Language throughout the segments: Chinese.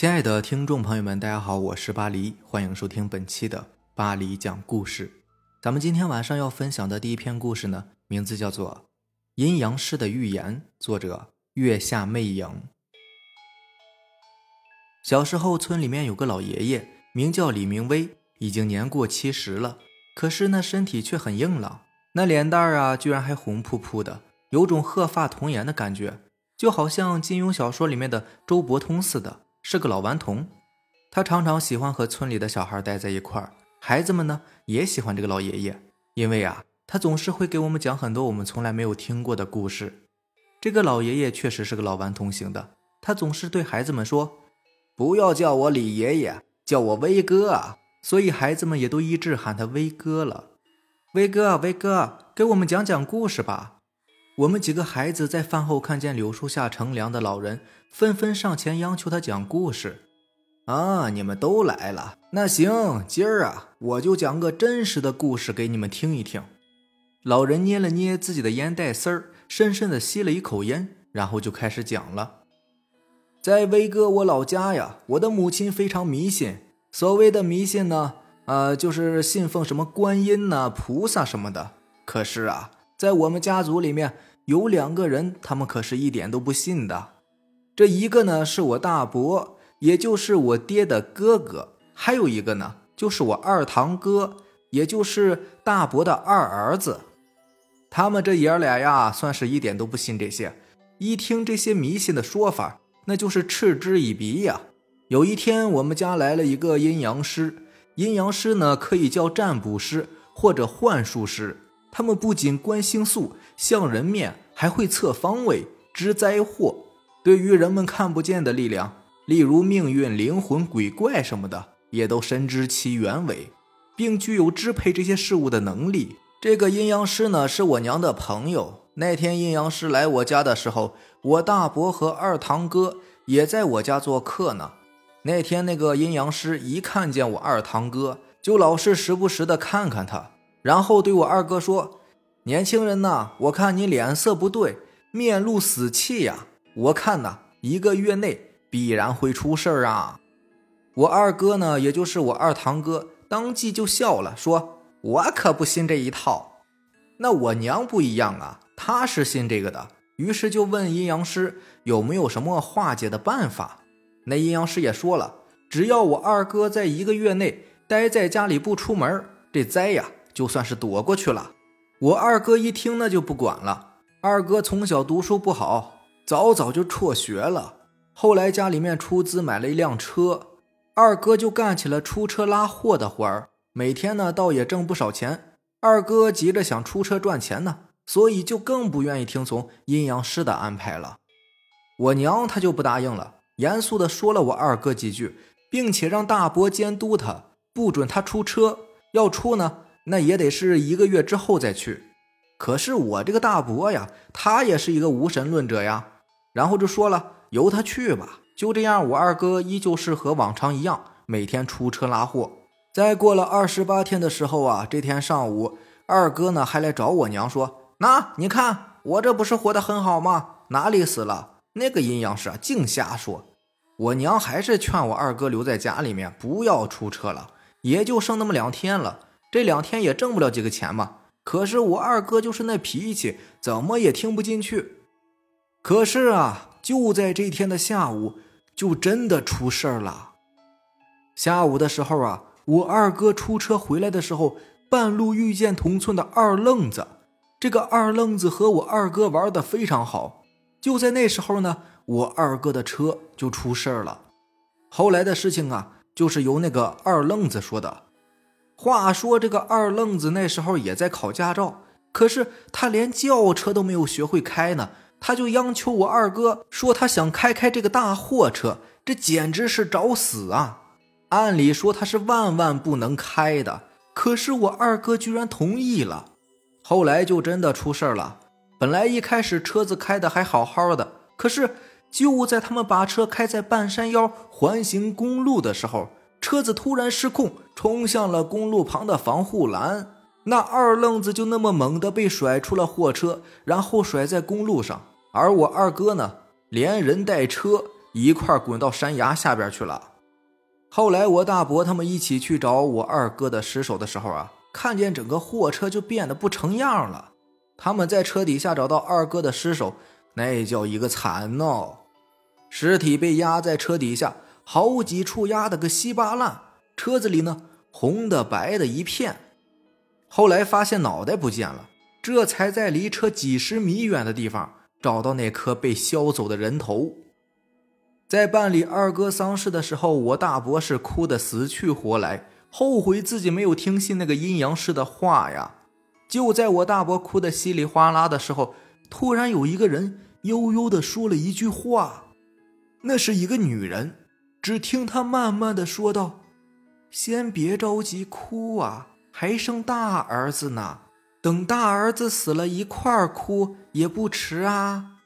亲爱的听众朋友们，大家好，我是巴黎，欢迎收听本期的巴黎讲故事。咱们今天晚上要分享的第一篇故事呢，名字叫做《阴阳师的预言》，作者月下魅影。小时候，村里面有个老爷爷，名叫李明威，已经年过七十了，可是那身体却很硬朗，那脸蛋儿啊，居然还红扑扑的，有种鹤发童颜的感觉，就好像金庸小说里面的周伯通似的。是个老顽童，他常常喜欢和村里的小孩待在一块儿。孩子们呢也喜欢这个老爷爷，因为啊，他总是会给我们讲很多我们从来没有听过的故事。这个老爷爷确实是个老顽童型的，他总是对孩子们说：“不要叫我李爷爷，叫我威哥啊！”所以孩子们也都一致喊他威哥了。威哥，威哥，给我们讲讲故事吧。我们几个孩子在饭后看见柳树下乘凉的老人，纷纷上前央求他讲故事。啊，你们都来了，那行，今儿啊，我就讲个真实的故事给你们听一听。老人捏了捏自己的烟袋丝儿，深深的吸了一口烟，然后就开始讲了。在威哥我老家呀，我的母亲非常迷信。所谓的迷信呢，呃，就是信奉什么观音呐、菩萨什么的。可是啊，在我们家族里面。有两个人，他们可是一点都不信的。这一个呢是我大伯，也就是我爹的哥哥；还有一个呢就是我二堂哥，也就是大伯的二儿子。他们这爷俩呀，算是一点都不信这些。一听这些迷信的说法，那就是嗤之以鼻呀。有一天，我们家来了一个阴阳师，阴阳师呢可以叫占卜师或者幻术师。他们不仅观星宿、相人面，还会测方位、知灾祸。对于人们看不见的力量，例如命运、灵魂、鬼怪什么的，也都深知其原委，并具有支配这些事物的能力。这个阴阳师呢，是我娘的朋友。那天阴阳师来我家的时候，我大伯和二堂哥也在我家做客呢。那天那个阴阳师一看见我二堂哥，就老是时不时的看看他。然后对我二哥说：“年轻人呐，我看你脸色不对，面露死气呀。我看呐，一个月内必然会出事儿啊。”我二哥呢，也就是我二堂哥，当即就笑了，说：“我可不信这一套。”那我娘不一样啊，她是信这个的，于是就问阴阳师有没有什么化解的办法。那阴阳师也说了，只要我二哥在一个月内待在家里不出门，这灾呀。就算是躲过去了，我二哥一听那就不管了。二哥从小读书不好，早早就辍学了。后来家里面出资买了一辆车，二哥就干起了出车拉货的活儿，每天呢倒也挣不少钱。二哥急着想出车赚钱呢，所以就更不愿意听从阴阳师的安排了。我娘她就不答应了，严肃的说了我二哥几句，并且让大伯监督他，不准他出车，要出呢。那也得是一个月之后再去，可是我这个大伯呀，他也是一个无神论者呀，然后就说了，由他去吧。就这样，我二哥依旧是和往常一样，每天出车拉货。再过了二十八天的时候啊，这天上午，二哥呢还来找我娘说：“那你看我这不是活得很好吗？哪里死了？那个阴阳师啊，净瞎说。”我娘还是劝我二哥留在家里面，不要出车了，也就剩那么两天了。这两天也挣不了几个钱嘛。可是我二哥就是那脾气，怎么也听不进去。可是啊，就在这天的下午，就真的出事儿了。下午的时候啊，我二哥出车回来的时候，半路遇见同村的二愣子。这个二愣子和我二哥玩的非常好。就在那时候呢，我二哥的车就出事儿了。后来的事情啊，就是由那个二愣子说的。话说这个二愣子那时候也在考驾照，可是他连轿车都没有学会开呢，他就央求我二哥说他想开开这个大货车，这简直是找死啊！按理说他是万万不能开的，可是我二哥居然同意了。后来就真的出事了。本来一开始车子开的还好好的，可是就在他们把车开在半山腰环形公路的时候。车子突然失控，冲向了公路旁的防护栏。那二愣子就那么猛地被甩出了货车，然后甩在公路上。而我二哥呢，连人带车一块滚到山崖下边去了。后来我大伯他们一起去找我二哥的尸首的时候啊，看见整个货车就变得不成样了。他们在车底下找到二哥的尸首，那叫一个惨呐！尸体被压在车底下，好几处压得个稀巴烂，车子里呢红的白的一片。后来发现脑袋不见了，这才在离车几十米远的地方找到那颗被削走的人头。在办理二哥丧事的时候，我大伯是哭得死去活来，后悔自己没有听信那个阴阳师的话呀。就在我大伯哭得稀里哗啦的时候，突然有一个人悠悠地说了一句话，那是一个女人。只听她慢慢的说道：“先别着急哭啊，还生大儿子呢，等大儿子死了一块儿哭也不迟啊。”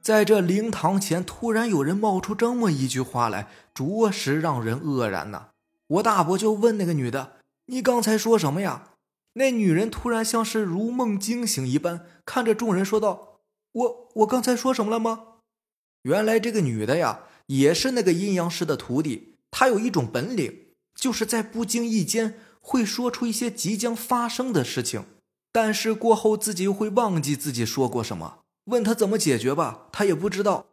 在这灵堂前，突然有人冒出这么一句话来，着实让人愕然呐。我大伯就问那个女的：“你刚才说什么呀？”那女人突然像是如梦惊醒一般，看着众人说道：“我我刚才说什么了吗？”原来这个女的呀，也是那个阴阳师的徒弟。她有一种本领，就是在不经意间会说出一些即将发生的事情，但是过后自己又会忘记自己说过什么。问他怎么解决吧，他也不知道。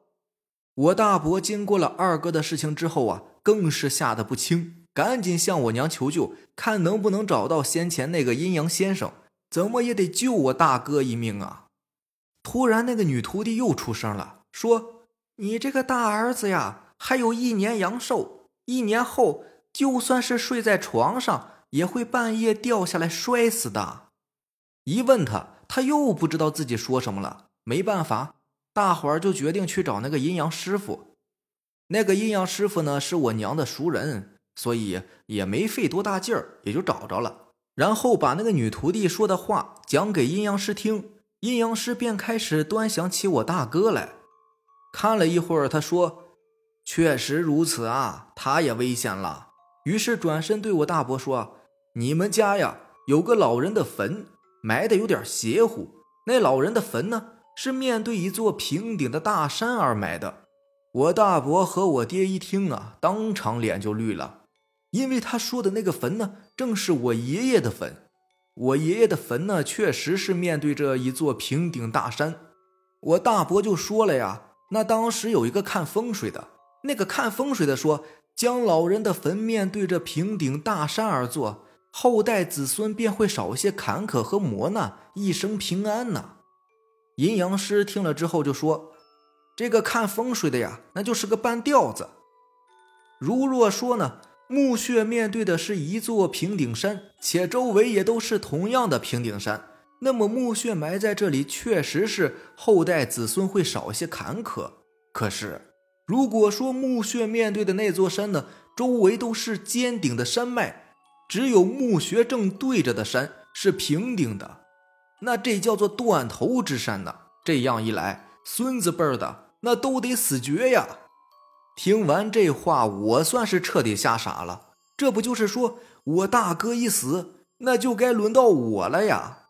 我大伯经过了二哥的事情之后啊，更是吓得不轻，赶紧向我娘求救，看能不能找到先前那个阴阳先生，怎么也得救我大哥一命啊！突然，那个女徒弟又出声了，说：“你这个大儿子呀，还有一年阳寿，一年后就算是睡在床上，也会半夜掉下来摔死的。”一问他，他又不知道自己说什么了。没办法，大伙儿就决定去找那个阴阳师傅。那个阴阳师傅呢，是我娘的熟人，所以也没费多大劲儿，也就找着了。然后把那个女徒弟说的话讲给阴阳师听，阴阳师便开始端详起我大哥来。看了一会儿，他说：“确实如此啊，他也危险了。”于是转身对我大伯说：“你们家呀，有个老人的坟，埋的有点邪乎。那老人的坟呢？”是面对一座平顶的大山而埋的。我大伯和我爹一听啊，当场脸就绿了，因为他说的那个坟呢，正是我爷爷的坟。我爷爷的坟呢，确实是面对着一座平顶大山。我大伯就说了呀，那当时有一个看风水的，那个看风水的说，将老人的坟面对着平顶大山而坐，后代子孙便会少一些坎坷和磨难，一生平安呐。阴阳师听了之后就说：“这个看风水的呀，那就是个半吊子。如若说呢，墓穴面对的是一座平顶山，且周围也都是同样的平顶山，那么墓穴埋在这里，确实是后代子孙会少一些坎坷。可是，如果说墓穴面对的那座山呢，周围都是尖顶的山脉，只有墓穴正对着的山是平顶的。”那这叫做断头之山呢。这样一来，孙子辈儿的那都得死绝呀！听完这话，我算是彻底吓傻了。这不就是说我大哥一死，那就该轮到我了呀？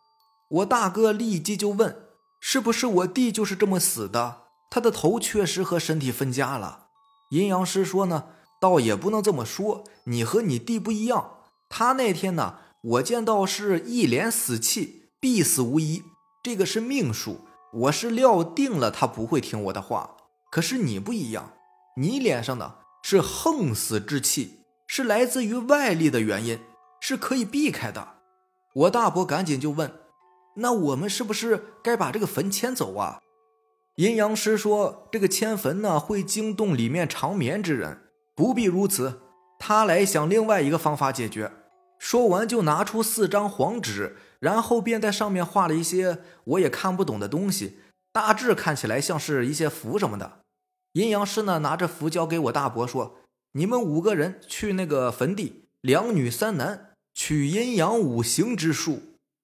我大哥立即就问：“是不是我弟就是这么死的？他的头确实和身体分家了。”阴阳师说呢，倒也不能这么说，你和你弟不一样。他那天呢，我见到是一脸死气。必死无疑，这个是命数，我是料定了他不会听我的话。可是你不一样，你脸上的是横死之气，是来自于外力的原因，是可以避开的。我大伯赶紧就问：“那我们是不是该把这个坟迁走啊？”阴阳师说：“这个迁坟呢，会惊动里面长眠之人，不必如此。他来想另外一个方法解决。”说完就拿出四张黄纸。然后便在上面画了一些我也看不懂的东西，大致看起来像是一些符什么的。阴阳师呢拿着符交给我大伯说：“你们五个人去那个坟地，两女三男，取阴阳五行之术。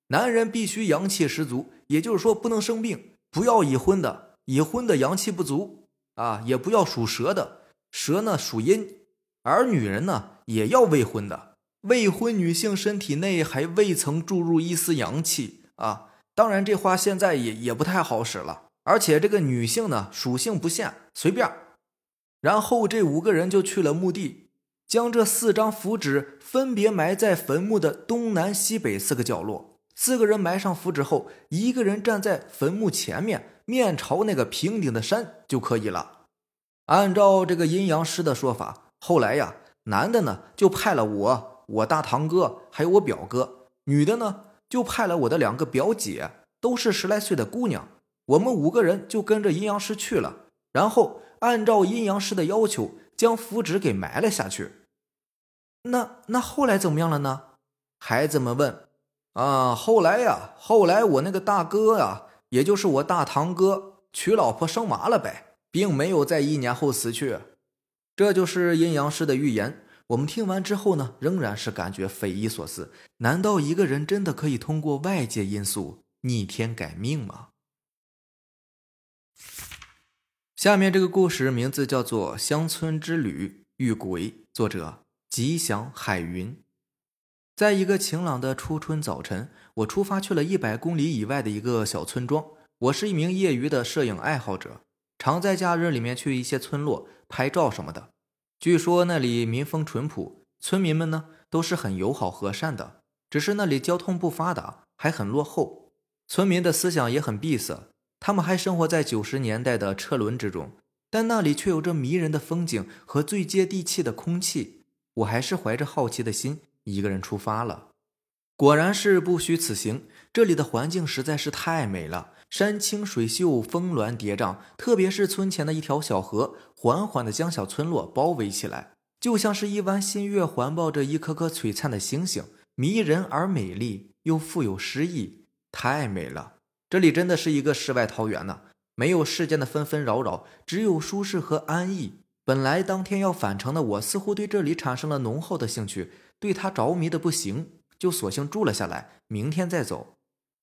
男人必须阳气十足，也就是说不能生病，不要已婚的，已婚的阳气不足啊，也不要属蛇的，蛇呢属阴。而女人呢也要未婚的。”未婚女性身体内还未曾注入一丝阳气啊！当然，这话现在也也不太好使了。而且这个女性呢，属性不限，随便。然后这五个人就去了墓地，将这四张符纸分别埋在坟墓的东南西北四个角落。四个人埋上符纸后，一个人站在坟墓前面，面朝那个平顶的山就可以了。按照这个阴阳师的说法，后来呀，男的呢就派了我、我大堂哥还有我表哥，女的呢就派了我的两个表姐，都是十来岁的姑娘。我们五个人就跟着阴阳师去了，然后按照阴阳师的要求，将符纸给埋了下去。那那后来怎么样了呢？孩子们问。啊，后来呀，后来我那个大哥呀，也就是我大堂哥，娶老婆生娃了呗，并没有在一年后死去。这就是阴阳师的预言。我们听完之后呢，仍然是感觉匪夷所思。难道一个人真的可以通过外界因素逆天改命吗？下面这个故事名字叫做《乡村之旅遇鬼》，作者吉祥海云。在一个晴朗的初春早晨，我出发去了一百公里以外的一个小村庄。我是一名业余的摄影爱好者，常在假日里面去一些村落拍照什么的。据说那里民风淳朴，村民们呢都是很友好和善的。只是那里交通不发达，还很落后，村民的思想也很闭塞。他们还生活在九十年代的车轮之中，但那里却有着迷人的风景和最接地气的空气。我还是怀着好奇的心。一个人出发了，果然是不虚此行。这里的环境实在是太美了，山清水秀，峰峦叠嶂。特别是村前的一条小河，缓缓地将小村落包围起来，就像是一弯新月环抱着一颗颗璀璨的星星，迷人而美丽，又富有诗意，太美了。这里真的是一个世外桃源呢，没有世间的纷纷扰扰，只有舒适和安逸。本来当天要返程的我，似乎对这里产生了浓厚的兴趣。对他着迷的不行，就索性住了下来，明天再走。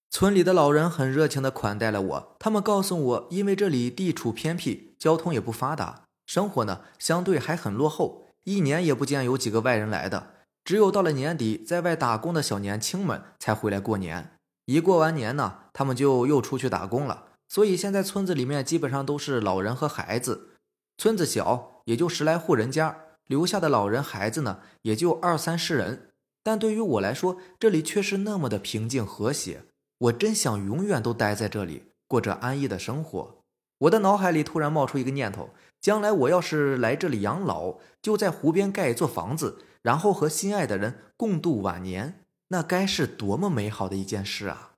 村里的老人很热情地款待了我，他们告诉我，因为这里地处偏僻，交通也不发达，生活呢相对还很落后，一年也不见有几个外人来的，只有到了年底，在外打工的小年轻们才回来过年。一过完年呢，他们就又出去打工了，所以现在村子里面基本上都是老人和孩子。村子小，也就十来户人家。留下的老人孩子呢，也就二三十人，但对于我来说，这里却是那么的平静和谐。我真想永远都待在这里，过着安逸的生活。我的脑海里突然冒出一个念头：将来我要是来这里养老，就在湖边盖一座房子，然后和心爱的人共度晚年，那该是多么美好的一件事啊！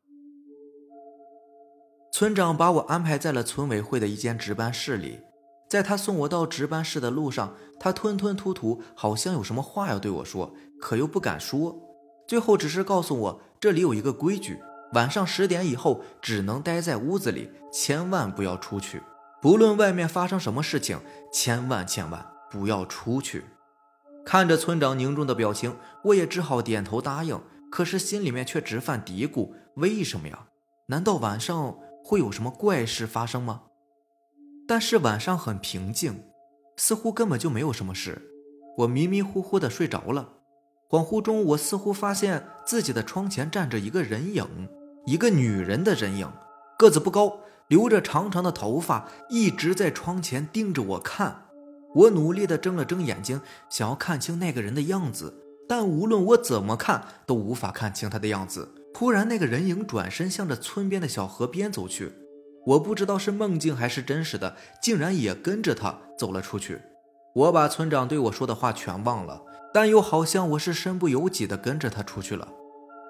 村长把我安排在了村委会的一间值班室里。在他送我到值班室的路上，他吞吞吐吐，好像有什么话要对我说，可又不敢说。最后只是告诉我，这里有一个规矩：晚上十点以后只能待在屋子里，千万不要出去。不论外面发生什么事情，千万千万不要出去。看着村长凝重的表情，我也只好点头答应。可是心里面却直犯嘀咕：为什么呀？难道晚上会有什么怪事发生吗？但是晚上很平静，似乎根本就没有什么事。我迷迷糊糊的睡着了，恍惚中我似乎发现自己的窗前站着一个人影，一个女人的人影，个子不高，留着长长的头发，一直在窗前盯着我看。我努力的睁了睁眼睛，想要看清那个人的样子，但无论我怎么看都无法看清他的样子。突然，那个人影转身向着村边的小河边走去。我不知道是梦境还是真实的，竟然也跟着他走了出去。我把村长对我说的话全忘了，但又好像我是身不由己的跟着他出去了。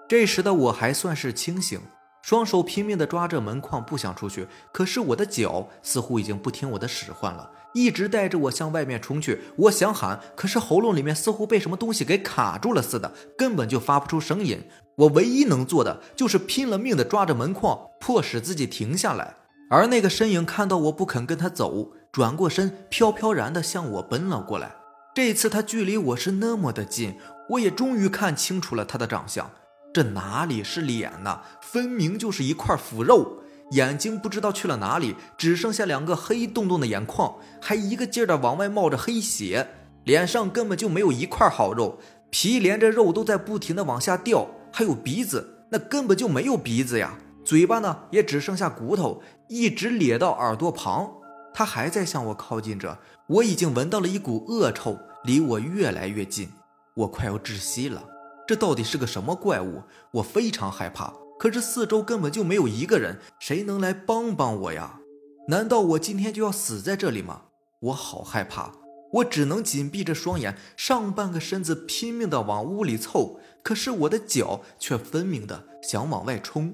这时的我还算是清醒，双手拼命的抓着门框，不想出去。可是我的脚似乎已经不听我的使唤了，一直带着我向外面冲去。我想喊，可是喉咙里面似乎被什么东西给卡住了似的，根本就发不出声音。我唯一能做的就是拼了命的抓着门框，迫使自己停下来。而那个身影看到我不肯跟他走，转过身，飘飘然的向我奔了过来。这一次他距离我是那么的近，我也终于看清楚了他的长相。这哪里是脸呐，分明就是一块腐肉。眼睛不知道去了哪里，只剩下两个黑洞洞的眼眶，还一个劲儿的往外冒着黑血。脸上根本就没有一块好肉，皮连着肉都在不停的往下掉。还有鼻子，那根本就没有鼻子呀。嘴巴呢，也只剩下骨头，一直咧到耳朵旁。他还在向我靠近着，我已经闻到了一股恶臭，离我越来越近，我快要窒息了。这到底是个什么怪物？我非常害怕。可是四周根本就没有一个人，谁能来帮帮我呀？难道我今天就要死在这里吗？我好害怕，我只能紧闭着双眼，上半个身子拼命地往屋里凑，可是我的脚却分明的想往外冲。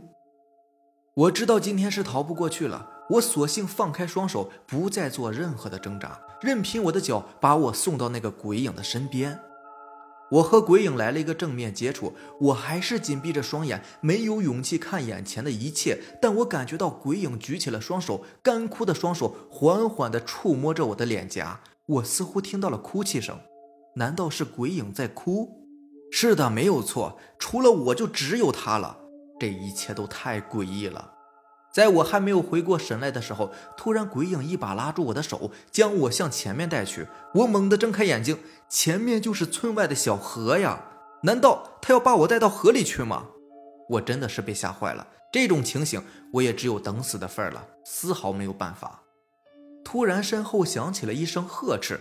我知道今天是逃不过去了，我索性放开双手，不再做任何的挣扎，任凭我的脚把我送到那个鬼影的身边。我和鬼影来了一个正面接触，我还是紧闭着双眼，没有勇气看眼前的一切。但我感觉到鬼影举起了双手，干枯的双手缓缓地触摸着我的脸颊，我似乎听到了哭泣声。难道是鬼影在哭？是的，没有错，除了我就只有他了。这一切都太诡异了。在我还没有回过神来的时候，突然鬼影一把拉住我的手，将我向前面带去。我猛地睁开眼睛，前面就是村外的小河呀！难道他要把我带到河里去吗？我真的是被吓坏了。这种情形，我也只有等死的份儿了，丝毫没有办法。突然，身后响起了一声呵斥：“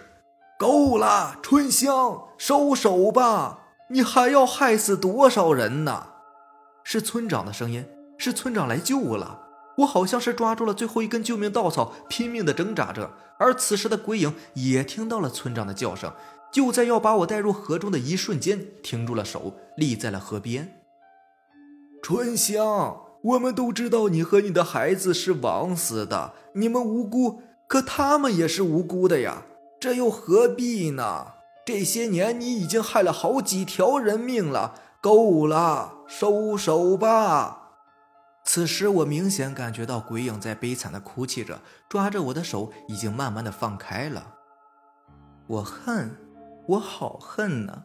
够了，春香，收手吧！你还要害死多少人呢？”是村长的声音，是村长来救我了。我好像是抓住了最后一根救命稻草，拼命地挣扎着。而此时的鬼影也听到了村长的叫声，就在要把我带入河中的一瞬间，停住了手，立在了河边。春香，我们都知道你和你的孩子是枉死的，你们无辜，可他们也是无辜的呀，这又何必呢？这些年你已经害了好几条人命了，够了，收手吧。此时，我明显感觉到鬼影在悲惨的哭泣着，抓着我的手已经慢慢的放开了。我恨，我好恨呐！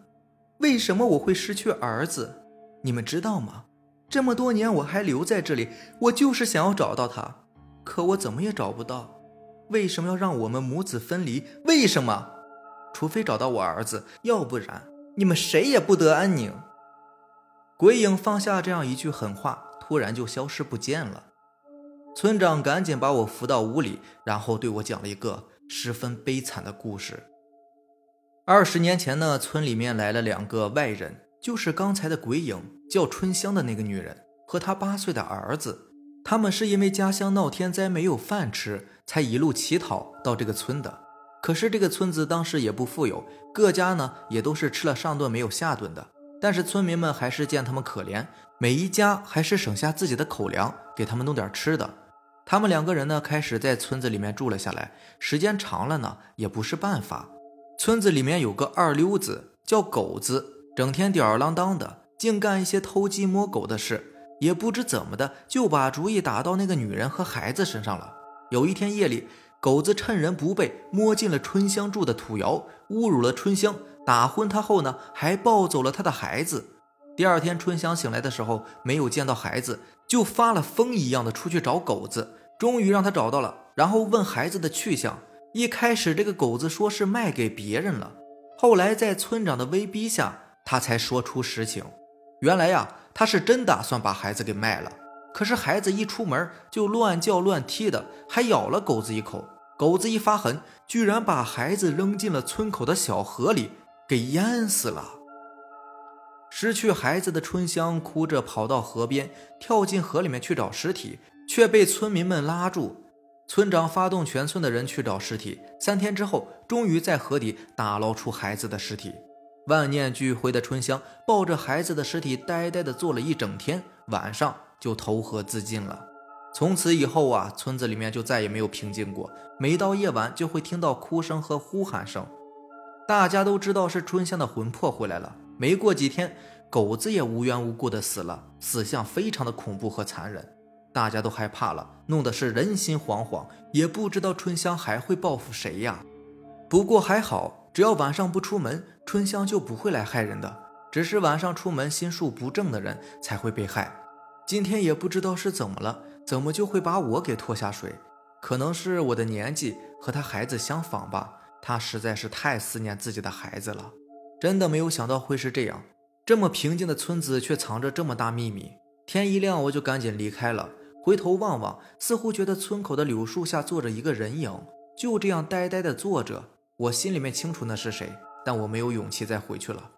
为什么我会失去儿子？你们知道吗？这么多年我还留在这里，我就是想要找到他，可我怎么也找不到。为什么要让我们母子分离？为什么？除非找到我儿子，要不然你们谁也不得安宁。鬼影放下这样一句狠话。突然就消失不见了，村长赶紧把我扶到屋里，然后对我讲了一个十分悲惨的故事。二十年前呢，村里面来了两个外人，就是刚才的鬼影叫春香的那个女人和她八岁的儿子，他们是因为家乡闹天灾没有饭吃，才一路乞讨到这个村的。可是这个村子当时也不富有，各家呢也都是吃了上顿没有下顿的。但是村民们还是见他们可怜，每一家还是省下自己的口粮给他们弄点吃的。他们两个人呢，开始在村子里面住了下来。时间长了呢，也不是办法。村子里面有个二流子叫狗子，整天吊儿郎当的，净干一些偷鸡摸狗的事。也不知怎么的，就把主意打到那个女人和孩子身上了。有一天夜里，狗子趁人不备，摸进了春香住的土窑，侮辱了春香。打昏她后呢，还抱走了她的孩子。第二天，春香醒来的时候没有见到孩子，就发了疯一样的出去找狗子，终于让他找到了，然后问孩子的去向。一开始，这个狗子说是卖给别人了，后来在村长的威逼下，他才说出实情。原来呀，他是真打算把孩子给卖了，可是孩子一出门就乱叫乱踢的，还咬了狗子一口。狗子一发狠，居然把孩子扔进了村口的小河里。给淹死了。失去孩子的春香哭着跑到河边，跳进河里面去找尸体，却被村民们拉住。村长发动全村的人去找尸体。三天之后，终于在河底打捞出孩子的尸体。万念俱灰的春香抱着孩子的尸体，呆呆地坐了一整天，晚上就投河自尽了。从此以后啊，村子里面就再也没有平静过。每到夜晚，就会听到哭声和呼喊声。大家都知道是春香的魂魄回来了。没过几天，狗子也无缘无故的死了，死相非常的恐怖和残忍，大家都害怕了，弄得是人心惶惶，也不知道春香还会报复谁呀。不过还好，只要晚上不出门，春香就不会来害人的。只是晚上出门心术不正的人才会被害。今天也不知道是怎么了，怎么就会把我给拖下水？可能是我的年纪和他孩子相仿吧。他实在是太思念自己的孩子了，真的没有想到会是这样。这么平静的村子却藏着这么大秘密。天一亮，我就赶紧离开了。回头望望，似乎觉得村口的柳树下坐着一个人影，就这样呆呆的坐着。我心里面清楚那是谁，但我没有勇气再回去了。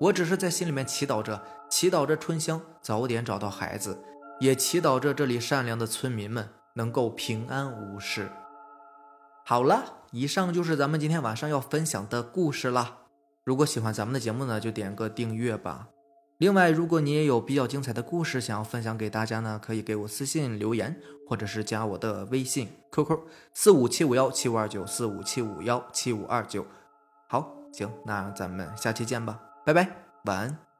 我只是在心里面祈祷着，祈祷着春香早点找到孩子，也祈祷着这里善良的村民们能够平安无事。好了，以上就是咱们今天晚上要分享的故事啦。如果喜欢咱们的节目呢，就点个订阅吧。另外，如果你也有比较精彩的故事想要分享给大家呢，可以给我私信留言，或者是加我的微信 QQ 四五七五幺七五二九四五七五幺七五二九。好，行，那咱们下期见吧。拜拜，晚安。